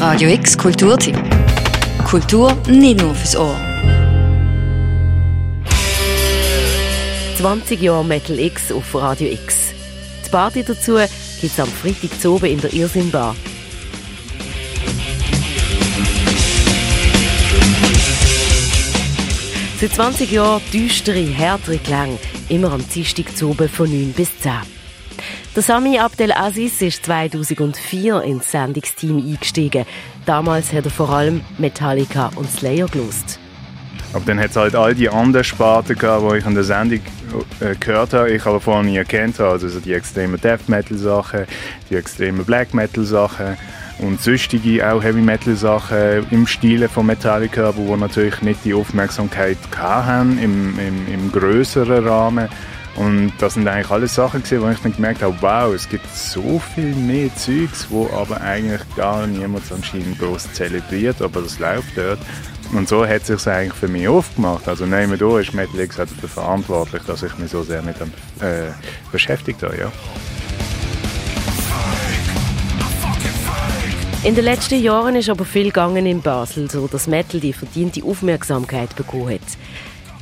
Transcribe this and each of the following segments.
Radio X Kulturtipp. Kultur nicht nur fürs Ohr. 20 Jahre Metal X auf Radio X. Die Party dazu gibt es am Freitag zu oben in der Irrsinnbar. Seit 20 Jahren düstere, härtere Klänge, immer am Dienstag zu oben von 9 bis 10. Der Sami Abdel Aziz ist 2004 ins Sendungsteam eingestiegen. Damals hat er vor allem Metallica und Slayer gelost. Aber dann hat es halt all die anderen Sparten gehabt, die ich an der Sendung äh, gehört habe, ich aber vorher nie erkannt habe. Also die extremen Death Metal Sachen, die extremen Black Metal Sachen und sonstige auch Heavy Metal Sachen im Stile von Metallica, aber wo natürlich nicht die Aufmerksamkeit hatten im, im, im größeren Rahmen. Und das sind eigentlich alles Sachen gewesen, wo ich dann gemerkt habe, wow, es gibt so viel mehr Zeugs, wo aber eigentlich gar niemand anscheinend groß zelebriert, aber das läuft dort. Und so hat es sich eigentlich für mich aufgemacht. Also nehmen wir ist Metalix dafür verantwortlich, dass ich mich so sehr mit dem äh, beschäftigt habe. Ja. In den letzten Jahren ist aber viel gegangen in Basel, so dass Metal die verdiente Aufmerksamkeit bekommen hat.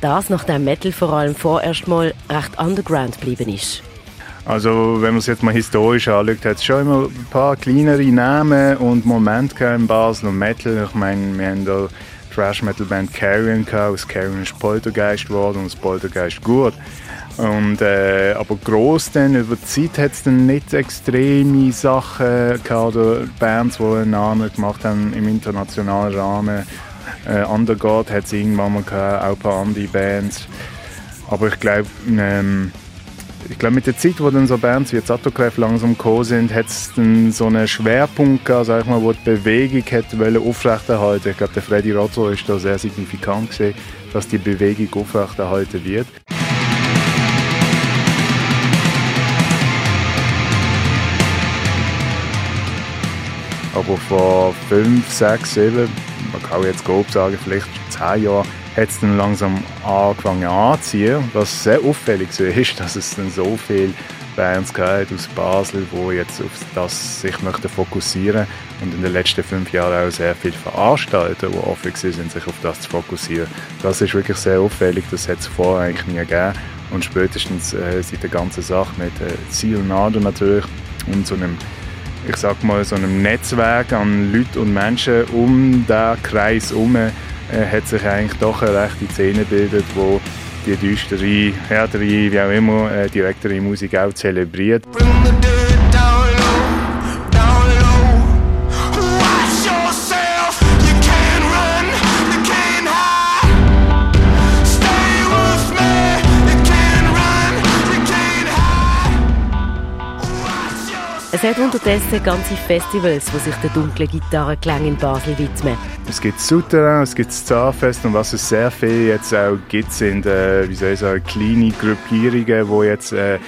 Das, nachdem Metal vor allem vorerst mal recht underground geblieben ist. Also wenn man es jetzt mal historisch anschaut, hat es schon immer ein paar kleinere Namen und Momente in Basel und Metal. Ich meine, wir haben da Thrash Metal Band Carrion gehabt. Aus Carrion ist Poltergeist geworden und das Poltergeist gut. Und, äh, aber gross dann, über die Zeit hat es dann nicht extreme Sachen gehabt, oder Bands, die einen Namen gemacht haben im internationalen Rahmen. Äh, Undergod hat es irgendwann mal gehabt, auch ein paar andere Bands. Aber ich glaube, ähm, ich glaube, mit der Zeit, wo dann so Bands wie Zatoclef langsam gekommen sind, hat es dann so einen Schwerpunkt gehabt, sag ich mal, wo die Bewegung hat aufrechterhalten Ich glaube, der Freddy Rotzo ist da sehr signifikant gesehen, dass die Bewegung aufrechterhalten wird. Aber vor fünf, sechs, sieben, man kann jetzt grob sagen, vielleicht zehn Jahren, hat es dann langsam angefangen anzuziehen. Was sehr auffällig ist, dass es dann so viele Bands gab aus Basel, die jetzt auf das sich möchten fokussieren und in den letzten fünf Jahren auch sehr viele Veranstalter, die offen sind, sich auf das zu fokussieren. Das ist wirklich sehr auffällig, das hat es vorher eigentlich nie gegeben. Und spätestens äh, seit der ganzen Sache mit äh, Ziel Nado natürlich und so einem ich sag mal, so einem Netzwerk an Leuten und Menschen um diesen Kreis herum äh, hat sich eigentlich doch eine rechte Szene gebildet, wo die düstere, härtere, wie auch immer, äh, direktere Musik auch zelebriert. Es hat unterdessen ganze Festivals, die sich der dunklen Gitarrenklang in Basel widmen. Es gibt Souterrain, es gibt das Zahnfest und was es sehr viel jetzt auch gibt, sind äh, wie soll ich sagen, kleine Gruppierungen, die jetzt äh,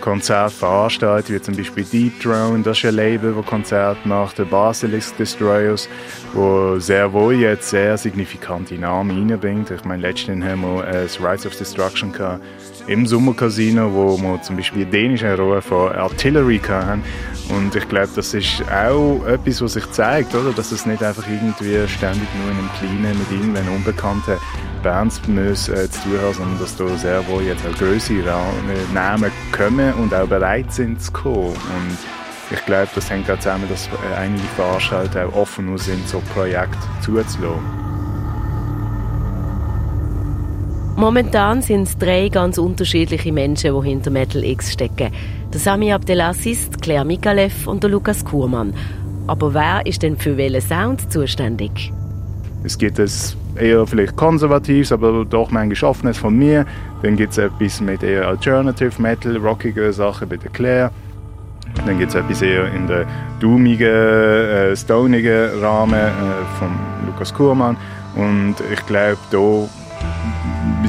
Konzerte veranstalten, wie zum Beispiel Deep Drone, das ist ein Label, das Konzerte macht, der Basilisk Destroyers, wo sehr wohl jetzt sehr signifikante Namen reinbringt. Ich meine, letztens haben wir äh, das Rise of Destruction gehabt, im Sommercasino, wo wir zum Beispiel dänische Rohr von Artillery hatten. Und ich glaube, das ist auch etwas, was sich zeigt, oder? dass es nicht einfach irgendwie ständig nur in einem Kleinen mit irgendwelchen unbekannten Bands muss, äh, zu tun hat, sondern dass da sehr wohl jetzt auch größere Namen kommen und auch bereit sind zu kommen. Und ich glaube, das hängt auch zusammen, dass äh, einige Veranstalter auch offen sind, so Projekte zuzulassen. Momentan sind es drei ganz unterschiedliche Menschen, die hinter Metal X stecken. Der Sami Abdelaziz, Claire Mikalev und der Lukas Kurmann. Aber wer ist denn für welchen Sound zuständig? Es gibt es eher vielleicht konservatives, aber doch manchmal offenes von mir. Dann gibt es etwas mit eher Alternative Metal, rockige Sachen bei der Claire. Dann gibt es etwas eher in der doomigen, äh, stonigen Rahmen äh, von Lukas Kurmann. Und ich glaube, da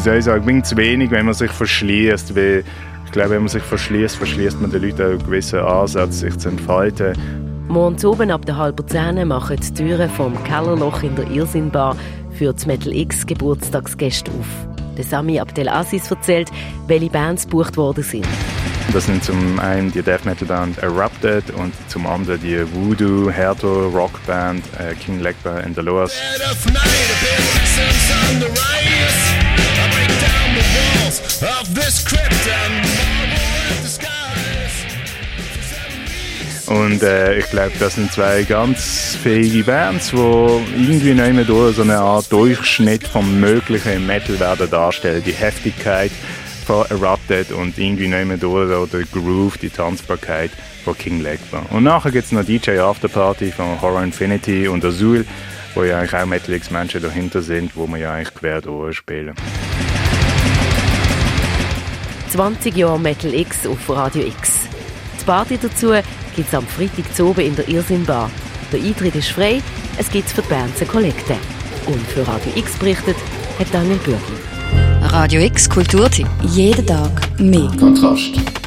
soll ich sagen, bringt zu wenig, wenn man sich verschließt. Weil ich glaube, wenn man sich verschließt, verschließt man den Leuten einen gewissen Ansatz, sich zu entfalten. Morgens oben ab der halben Zehn machen die Türen vom Kellerloch in der Irrsinnbar für das Metal X Geburtstagsgäste auf. Der Sami Abdelaziz erzählt, welche Bands gebucht worden sind. Das sind zum einen die Death Metal Band Erupted und zum anderen die Voodoo Härto Rock Band äh, King Legba and the Loas. Und äh, ich glaube, das sind zwei ganz fähige Bands, die irgendwie nicht mehr durch so eine Art Durchschnitt vom möglichen Metal werden darstellen. Die Heftigkeit von Erupted und irgendwie nicht mehr durch so Groove, die Tanzbarkeit von King Legba. Und nachher gibt es noch DJ Afterparty von Horror Infinity und Azul, wo ja eigentlich auch Metal X Menschen dahinter sind, wo man ja eigentlich quer durchspielen. 20 Jahre Metal X auf Radio X. Die Party dazu gibt es am Freitag zu oben in der Irrsinnbar. Der Eintritt ist frei, es gibt für die Bands eine Kollekte. Und für Radio X berichtet hat Daniel Bürgi. Radio X Kulturtipp. Jeden Tag mehr. Kontrast.